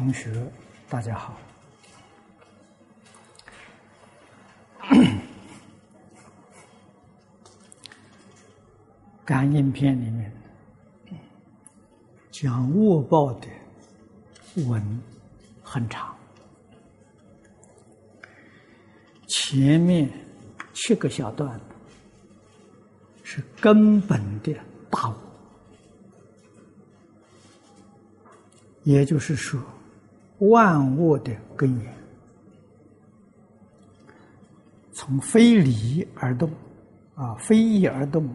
同学，大家好。感应篇里面讲恶报的文很长，前面七个小段是根本的大恶。也就是说，万物的根源从非理而动，啊，非义而动，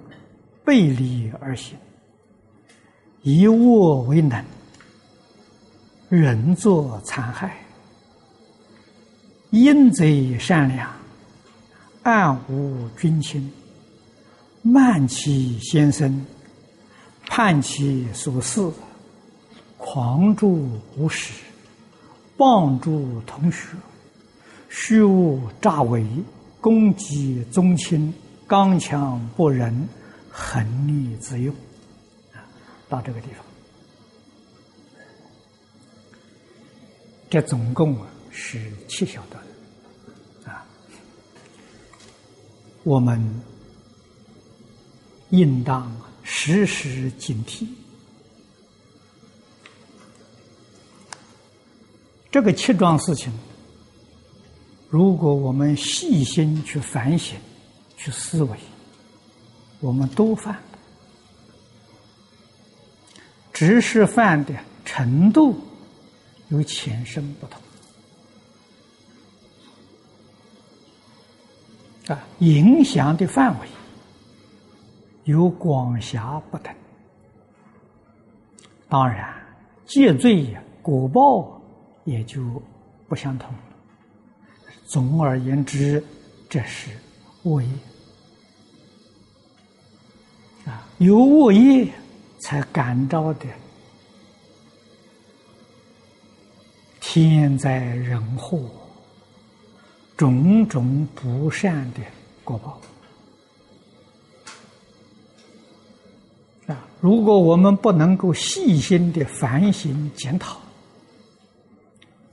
背理而行，以我为能，人作残害，阴贼善良，暗无君亲，慢其先生，叛其所事。狂助无始，棒助同学，虚无诈伪，攻击宗亲，刚强不仁，横逆自用。啊，到这个地方，这总共是七小段。啊，我们应当时时警惕。这个七桩事情，如果我们细心去反省、去思维，我们都犯，只是犯的程度有浅深不同，啊，影响的范围有广狭不等。当然，戒罪呀，果报。也就不相同了。总而言之，这是恶业啊，有恶业才感召的天灾人祸、种种不善的果报啊！如果我们不能够细心的反省检讨，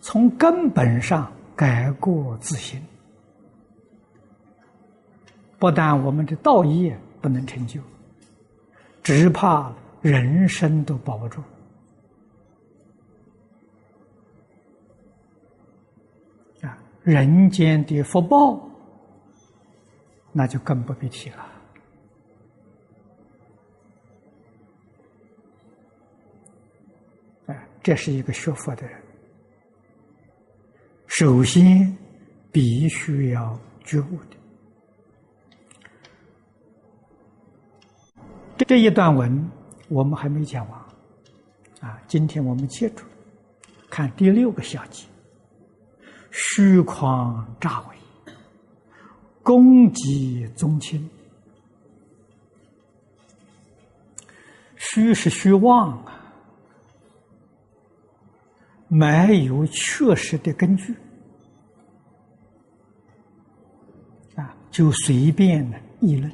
从根本上改过自新，不但我们的道业不能成就，只怕人生都保不住啊！人间的福报，那就更不必提了。哎，这是一个学佛的人。首先，必须要觉悟的。这一段文我们还没讲完，啊，今天我们接着看第六个小节：虚狂诈伪，攻击宗亲。虚是虚妄啊。没有确实的根据就随便的议论。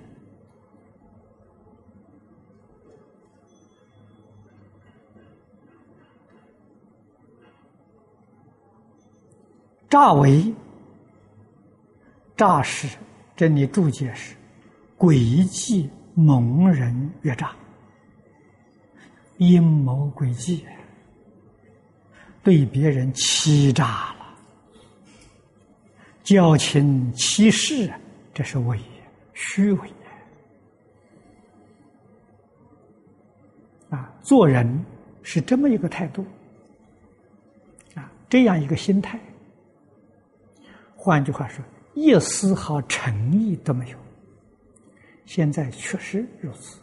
诈为诈是，这里注解是诡计蒙人越诈，阴谋诡计。对别人欺诈了，矫情欺世，这是伪虚伪啊！做人是这么一个态度啊，这样一个心态。换句话说，一丝毫诚意都没有。现在确实如此，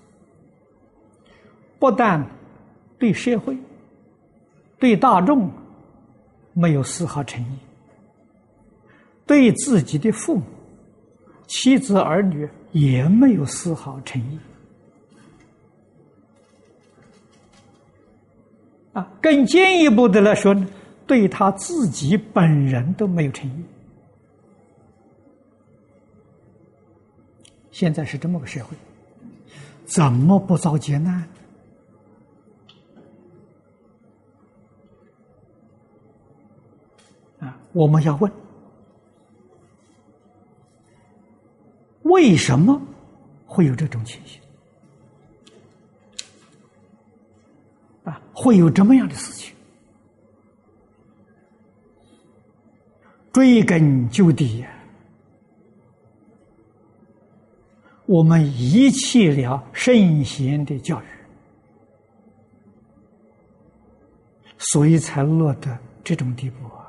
不但对社会。对大众没有丝毫诚意，对自己的父母、妻子儿女也没有丝毫诚意，啊，更进一步的来说呢，对他自己本人都没有诚意。现在是这么个社会，怎么不遭劫难？我们要问：为什么会有这种情形？啊，会有这么样的事情？追根究底呀，我们遗弃了圣贤的教育，所以才落得这种地步啊！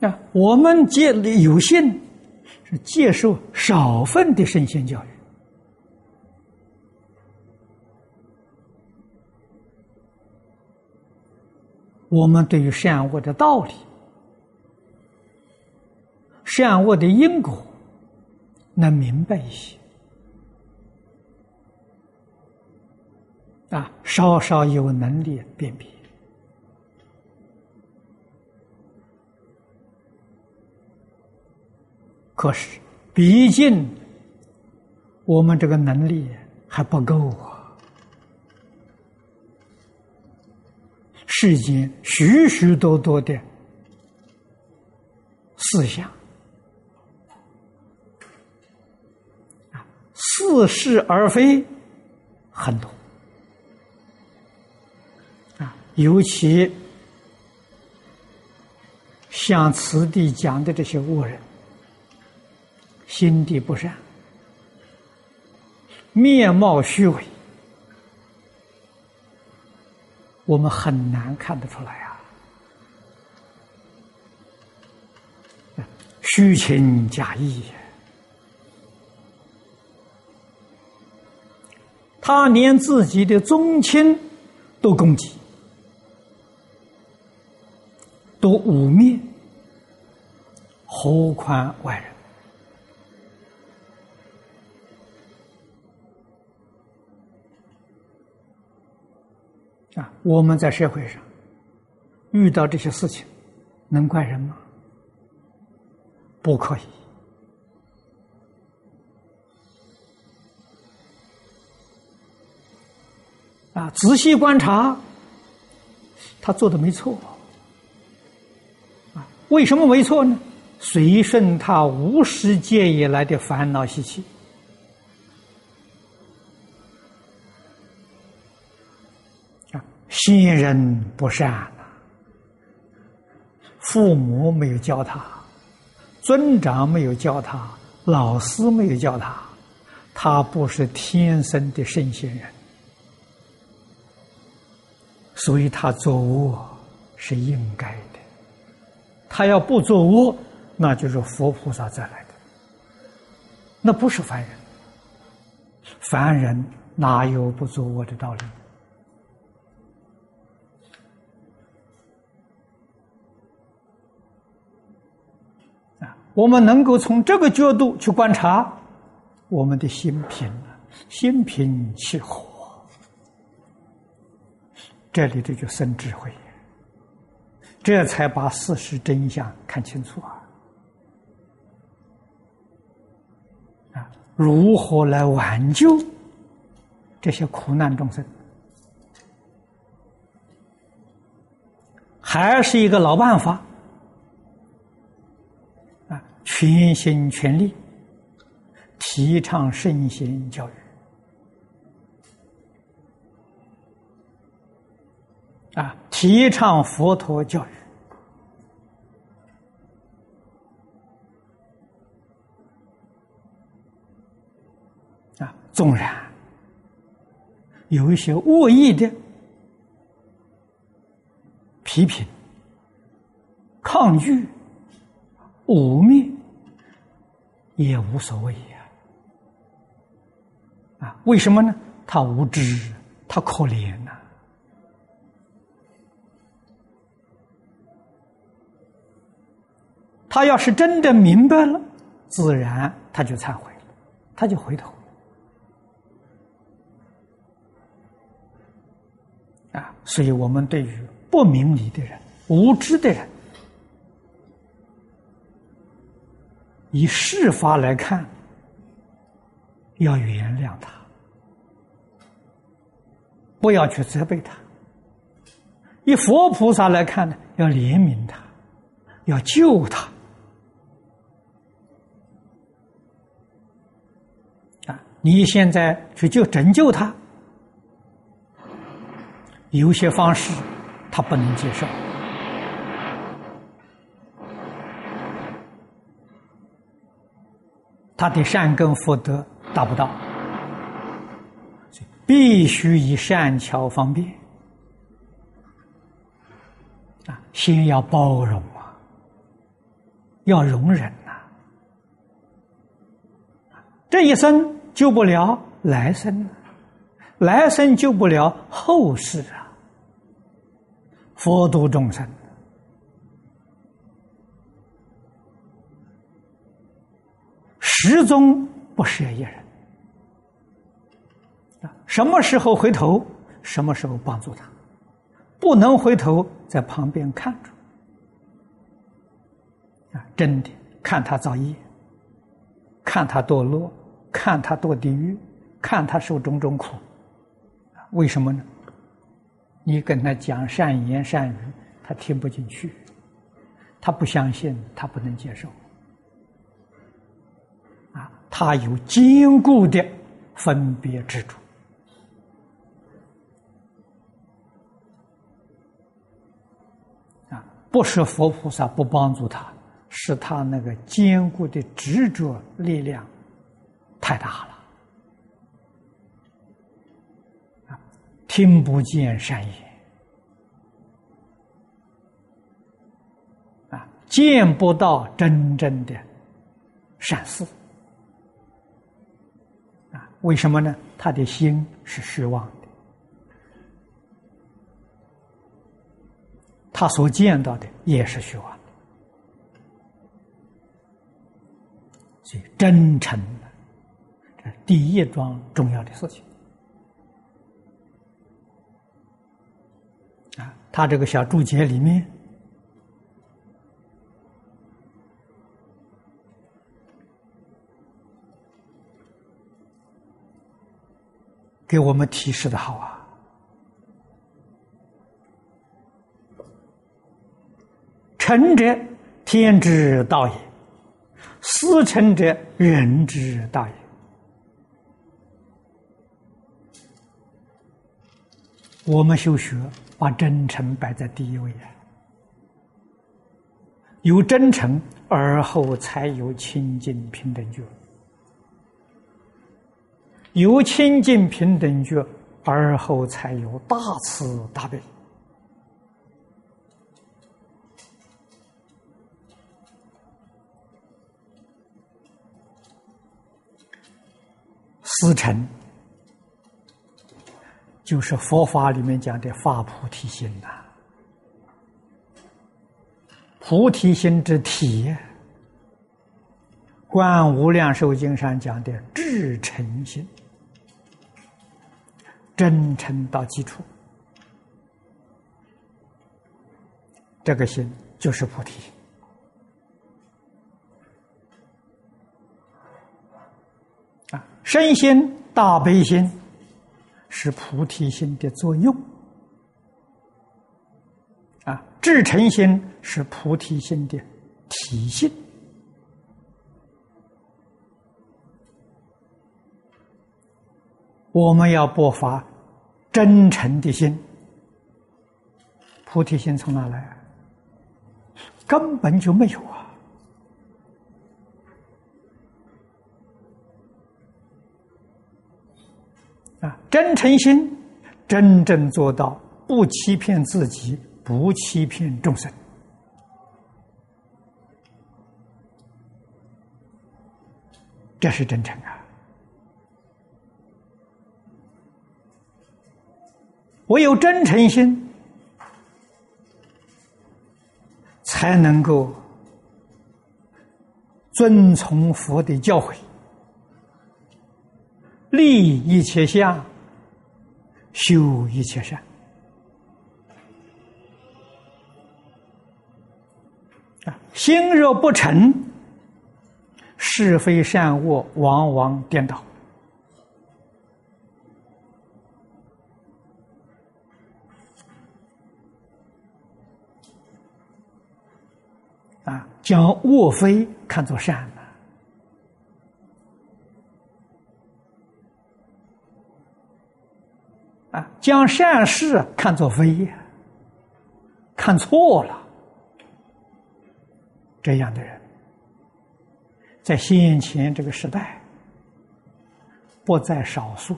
啊，我们接有幸是接受少份的圣贤教育。我们对于善恶的道理、善恶的因果，能明白一些，啊，稍稍有能力辨别。可是，毕竟我们这个能力还不够啊。世间许许多多的思想，似是而非很多。啊，尤其像此地讲的这些恶人，心地不善，面貌虚伪。我们很难看得出来啊，虚情假意，他连自己的宗亲都攻击，都污蔑，何况外人？啊，我们在社会上遇到这些事情，能怪人吗？不可以。啊，仔细观察，他做的没错。啊，为什么没错呢？随顺他无始劫以来的烦恼习气。先人不善呐，父母没有教他，尊长没有教他，老师没有教他，他不是天生的圣贤人，所以他作恶是应该的。他要不作恶，那就是佛菩萨再来的，那不是凡人。凡人哪有不作恶的道理？我们能够从这个角度去观察，我们的心平，心平气和，这里头就生智慧，这才把事实真相看清楚啊！啊，如何来挽救这些苦难众生？还是一个老办法。全心全力提倡圣贤教育。啊，提倡佛陀教育。啊，纵然有一些恶意的批评、抗拒、污蔑。也无所谓呀，啊，为什么呢？他无知，他可怜呐。他要是真的明白了，自然他就忏悔了，他就回头。啊，所以我们对于不明理的人、无知的人。以事法来看，要原谅他，不要去责备他。以佛菩萨来看呢，要怜悯他，要救他。啊，你现在去救拯救他，有些方式他不能接受，他的善根福德达不到，必须以善巧方便啊。先要包容啊，要容忍呐。这一生救不了，来生；来生救不了，后世啊。佛度众生，始终不舍一人啊。什么时候回头，什么时候帮助他。不能回头，在旁边看着啊！真的看他造业，看他堕落，看他堕地狱，看他受种种苦，为什么呢？你跟他讲善言善语，他听不进去，他不相信，他不能接受他有坚固的分别执着。不是佛菩萨不帮助他，是他那个坚固的执着力量太大了，听不见善言，啊，见不到真正的善事，为什么呢？他的心是失望的。他所见到的也是虚妄的，所以真诚，这是第一桩重要的事情啊。他这个小注解里面给我们提示的好啊。成者，天之道也；思成者，人之道也。我们修学，把真诚摆在第一位啊！有真诚，而后才有清净平等觉；由清净平等觉，而后才有大慈大悲。思成，就是佛法里面讲的发菩提心呐。菩提心之体，《观无量寿经》上讲的至诚心，真诚到基础，这个心就是菩提心。身心大悲心是菩提心的作用，啊，至诚心是菩提心的体性。我们要不发真诚的心，菩提心从哪来？根本就没有啊。啊，真诚心，真正做到不欺骗自己，不欺骗众生，这是真诚啊！唯有真诚心，才能够遵从佛的教诲。立一切相，修一切善。啊，心若不诚，是非善恶往往颠倒。将卧非看作善了，啊，将善事看作非，看错了，这样的人，在先前这个时代不在少数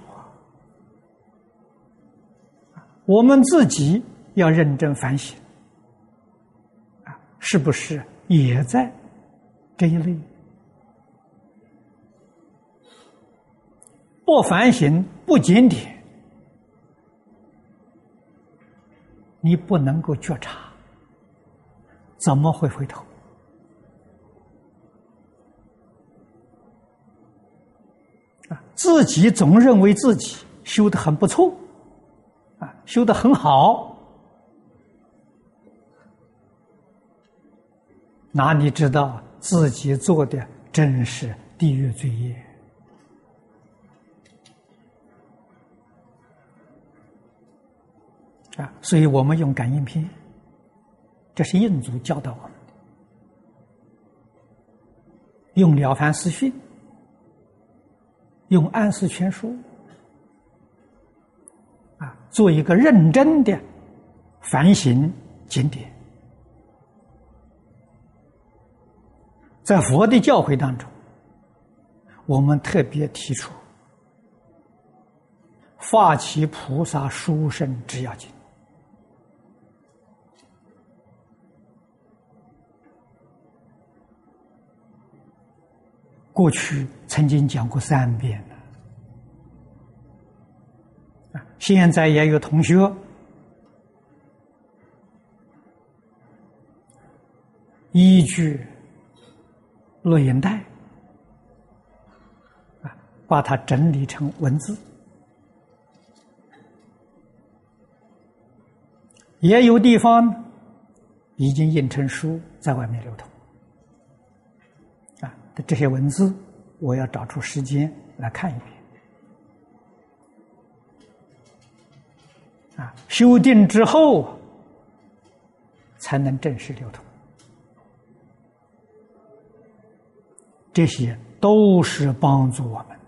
啊，我们自己要认真反省，啊，是不是？也在这一类，不反省、不检点，你不能够觉察，怎么会回头？啊，自己总认为自己修的很不错，啊，修的很好。哪里知道自己做的真是地狱罪业啊！所以我们用感应篇，这是印度教导我们的；用了凡四训，用安世全书啊，做一个认真的反省经典。在佛的教诲当中，我们特别提出发起菩萨殊胜之要紧。过去曾经讲过三遍了，现在也有同学依据。录音带啊，把它整理成文字，也有地方已经印成书在外面流通啊。这些文字，我要找出时间来看一遍啊，修订之后才能正式流通。这些都是帮助我们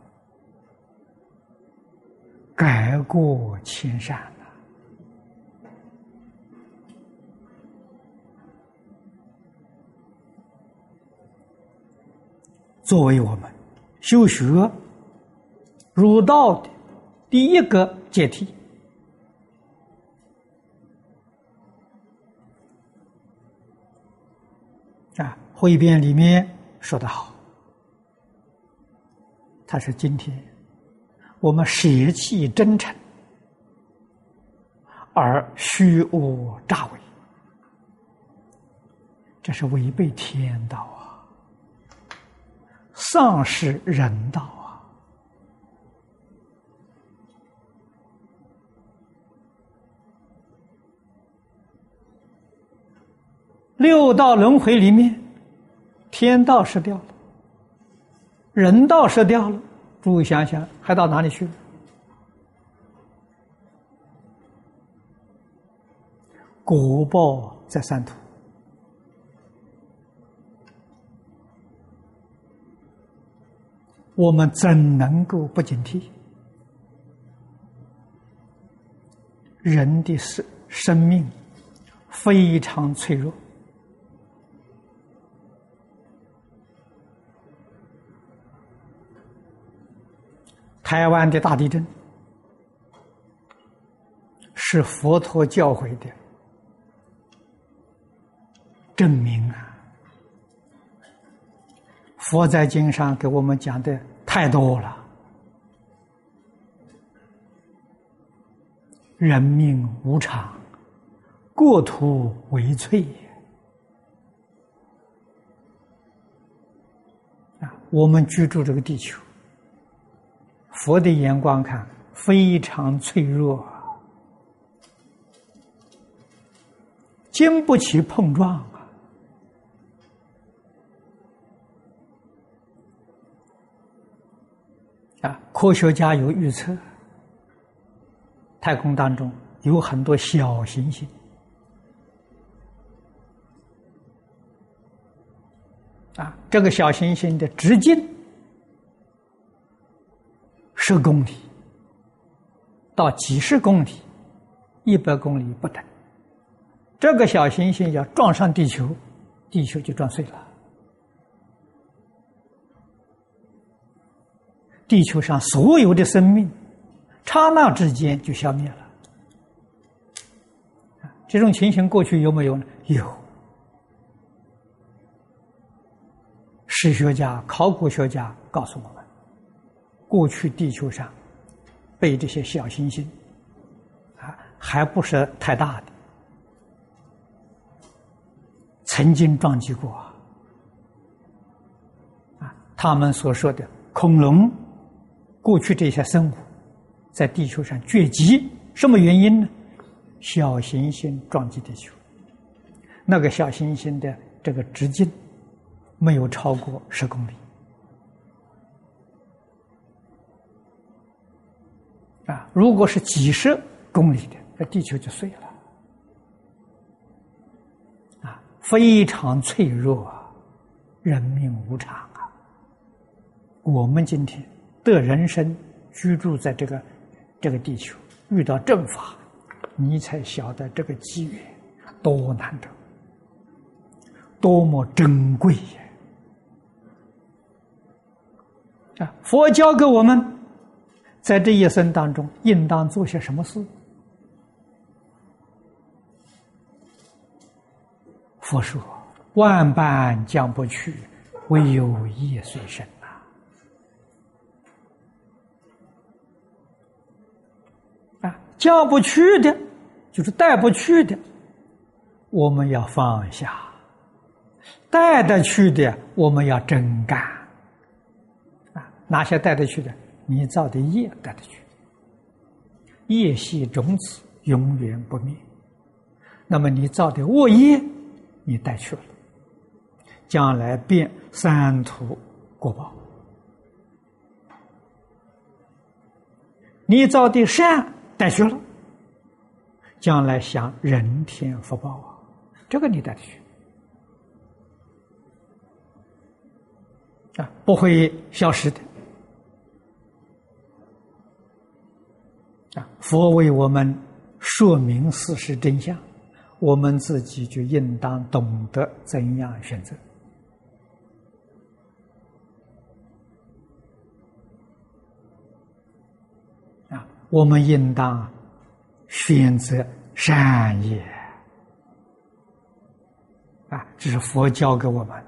改过迁善的。作为我们修学入道的第一个阶梯啊，汇编里面说的好。他是今天我们舍弃真诚而虚无诈伪，这是违背天道啊，丧失人道啊！六道轮回里面，天道失掉了。人道失掉了，诸位想想，还到哪里去？果报在三途，我们怎能够不警惕？人的生生命非常脆弱。台湾的大地震是佛陀教诲的证明啊！佛在经上给我们讲的太多了，人命无常，国土为脆啊！我们居住这个地球。佛的眼光看，非常脆弱，经不起碰撞啊！啊，科学家有预测，太空当中有很多小行星，啊，这个小行星的直径十公里到几十公里、一百公里不等。这个小行星要撞上地球，地球就撞碎了，地球上所有的生命，刹那之间就消灭了。这种情形过去有没有呢？有。史学家、考古学家告诉我们，过去地球上被这些小行星啊，还不是太大的，曾经撞击过啊。他们所说的恐龙，过去这些生物在地球上绝迹，什么原因呢？小行星撞击地球，那个小行星的这个直径。没有超过十公里啊！如果是几十公里的，那地球就碎了啊！非常脆弱啊，人命无常啊！我们今天的人生居住在这个这个地球，遇到正法，你才晓得这个机缘多难得，多么珍贵呀！啊，佛教给我们，在这一生当中应当做些什么事？佛说：“万般将不去，唯有业随身呐。”啊，将不去的，就是带不去的，我们要放下；带得去的，我们要真干。啊哪些带得去的？你造的业带得去，业系种子永远不灭。那么你造的恶业，你带去了，将来变三途果报。你造的善带去了，将来享人天福报啊！这个你带得去啊，不会消失的。啊，佛为我们说明事实真相，我们自己就应当懂得怎样选择。啊，我们应当选择善业。啊，这是佛教给我们，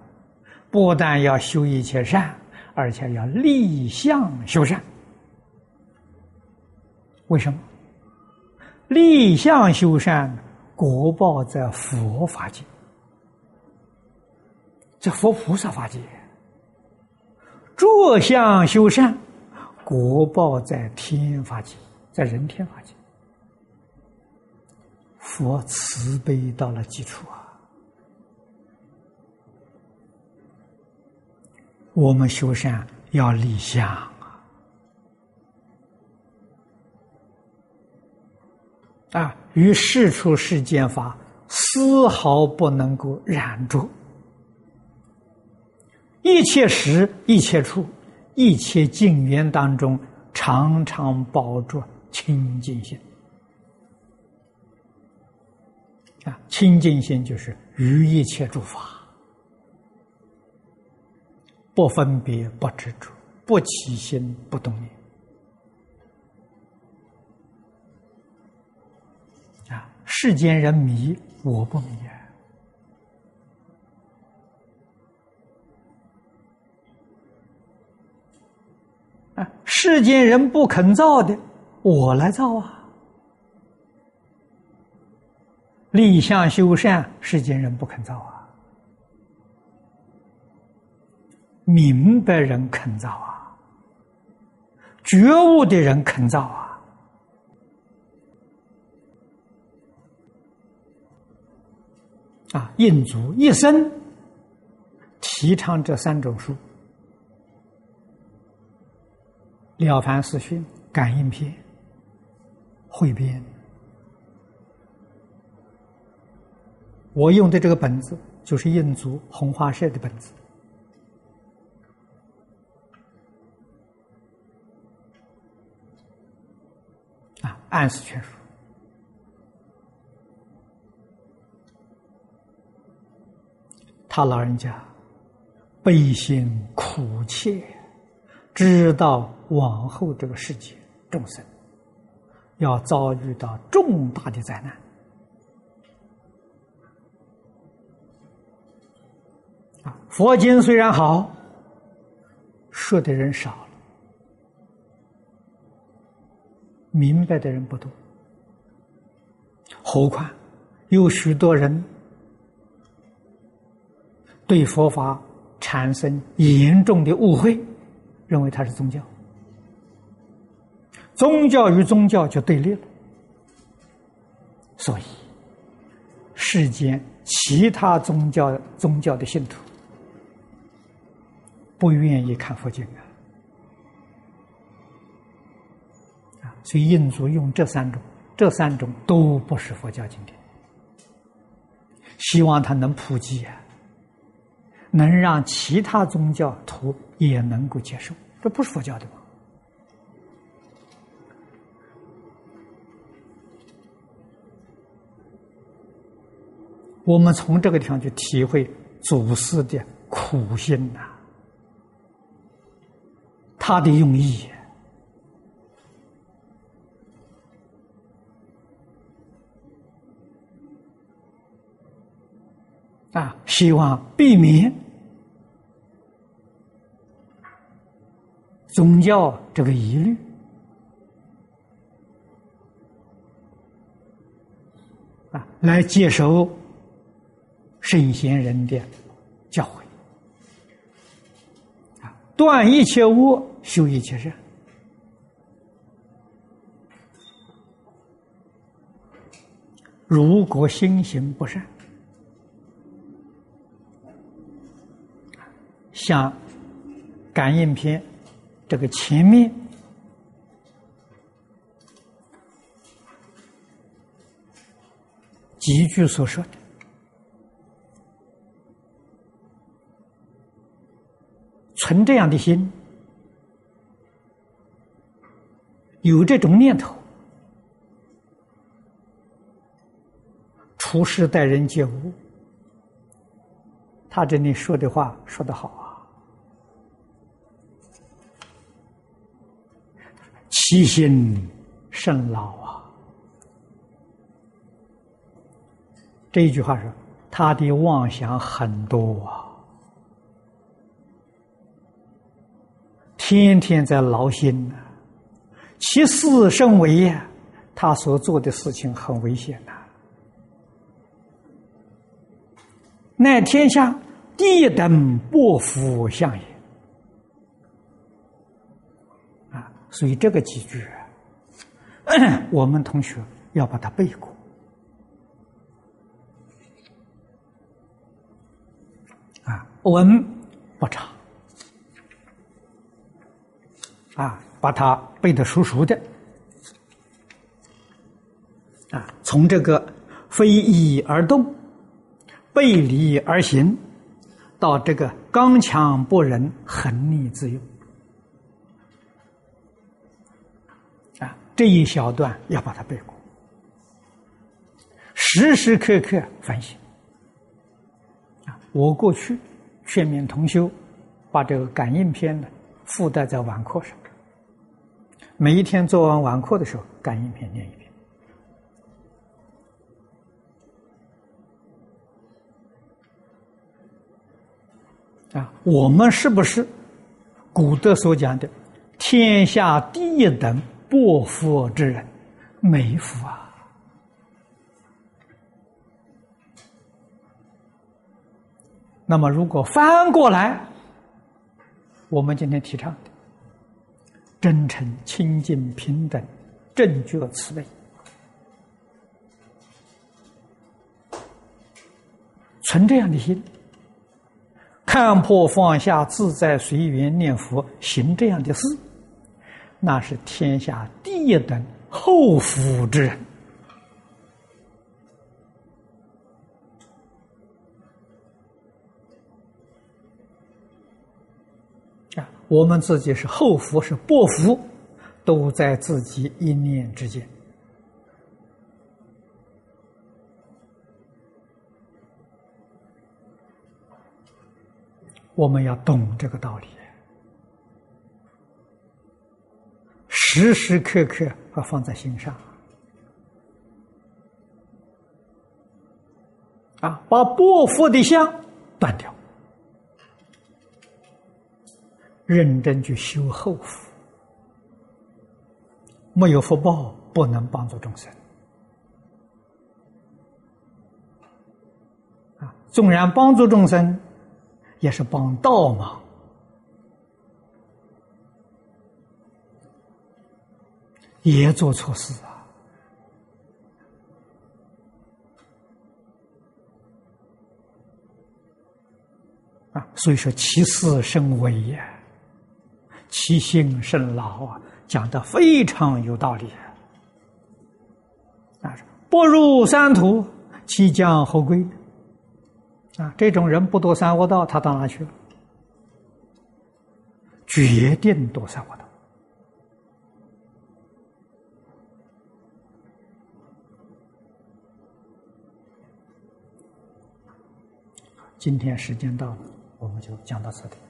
不但要修一切善，而且要立相修善。为什么立相修善，果报在佛法界，在佛菩萨法界；坐相修善，果报在天法界，在人天法界。佛慈悲到了极处啊！我们修善要立相。啊，于世出世间法丝毫不能够染着，一切时、一切处、一切境缘当中，常常保着清净心。啊，清净心就是于一切诸法不分别、不执着、不起心、不动念。世间人迷，我不迷啊！世间人不肯造的，我来造啊！立相修善，世间人不肯造啊！明白人肯造啊！觉悟的人肯造啊！啊印足一生提倡这三种书了凡四训感应篇汇编。我用的这个本子就是印足红花社的本子。啊暗示全书他老人家悲心苦切，知道往后这个世界众生要遭遇到重大的灾难啊！佛经虽然好，说的人少了，明白的人不多，何况有许多人。对佛法产生严重的误会，认为它是宗教，宗教与宗教就对立了。所以，世间其他宗教宗教的信徒不愿意看佛经啊，所以印度用这三种，这三种都不是佛教经典，希望它能普及啊。能让其他宗教徒也能够接受，这不是佛教的吗？我们从这个地方去体会祖师的苦心呐，他的用意啊，希望避免。宗教这个疑虑啊，来接受圣贤人的教诲啊，断一切恶，修一切善。如果心行不善，像感应篇。这个前面几句所说的，存这样的心，有这种念头，处事待人接物，他这里说的话说的好啊。其心甚老啊！这一句话说，他的妄想很多啊，天天在劳心呐。其事甚为呀，他所做的事情很危险呐。乃天下第一等不福相也。所以这个几句，我们同学要把它背过。啊，文不长啊，把它背得熟熟的。啊，从这个非义而动，背离而行，到这个刚强不仁，横逆自用。这一小段要把它背过，时时刻刻反省。啊，我过去劝勉同修，把这个感应篇呢附带在晚课上，每一天做完晚课的时候，感应篇念一遍。啊，我们是不是古德所讲的天下第一等？不福之人，没福啊！那么，如果翻过来，我们今天提倡的真诚、清净、平等、正觉、慈悲，存这样的心，看破放下、自在随缘念佛，行这样的事。那是天下第一等厚福之人。啊我们自己是厚福是薄福都在自己一念之间。我们要懂这个道理。时时刻刻要放在心上。啊，把薄福的相断掉，认真去修厚福。没有福报，不能帮助众生。啊，纵然帮助众生，也是帮倒忙，也做错事啊。啊，所以说其事甚微呀，其心甚劳啊，讲的非常有道理啊。不入三途，其将何归？啊，这种人不堕三恶道，他到哪去了？决定堕三恶道。今天时间到了。我们就讲到这里。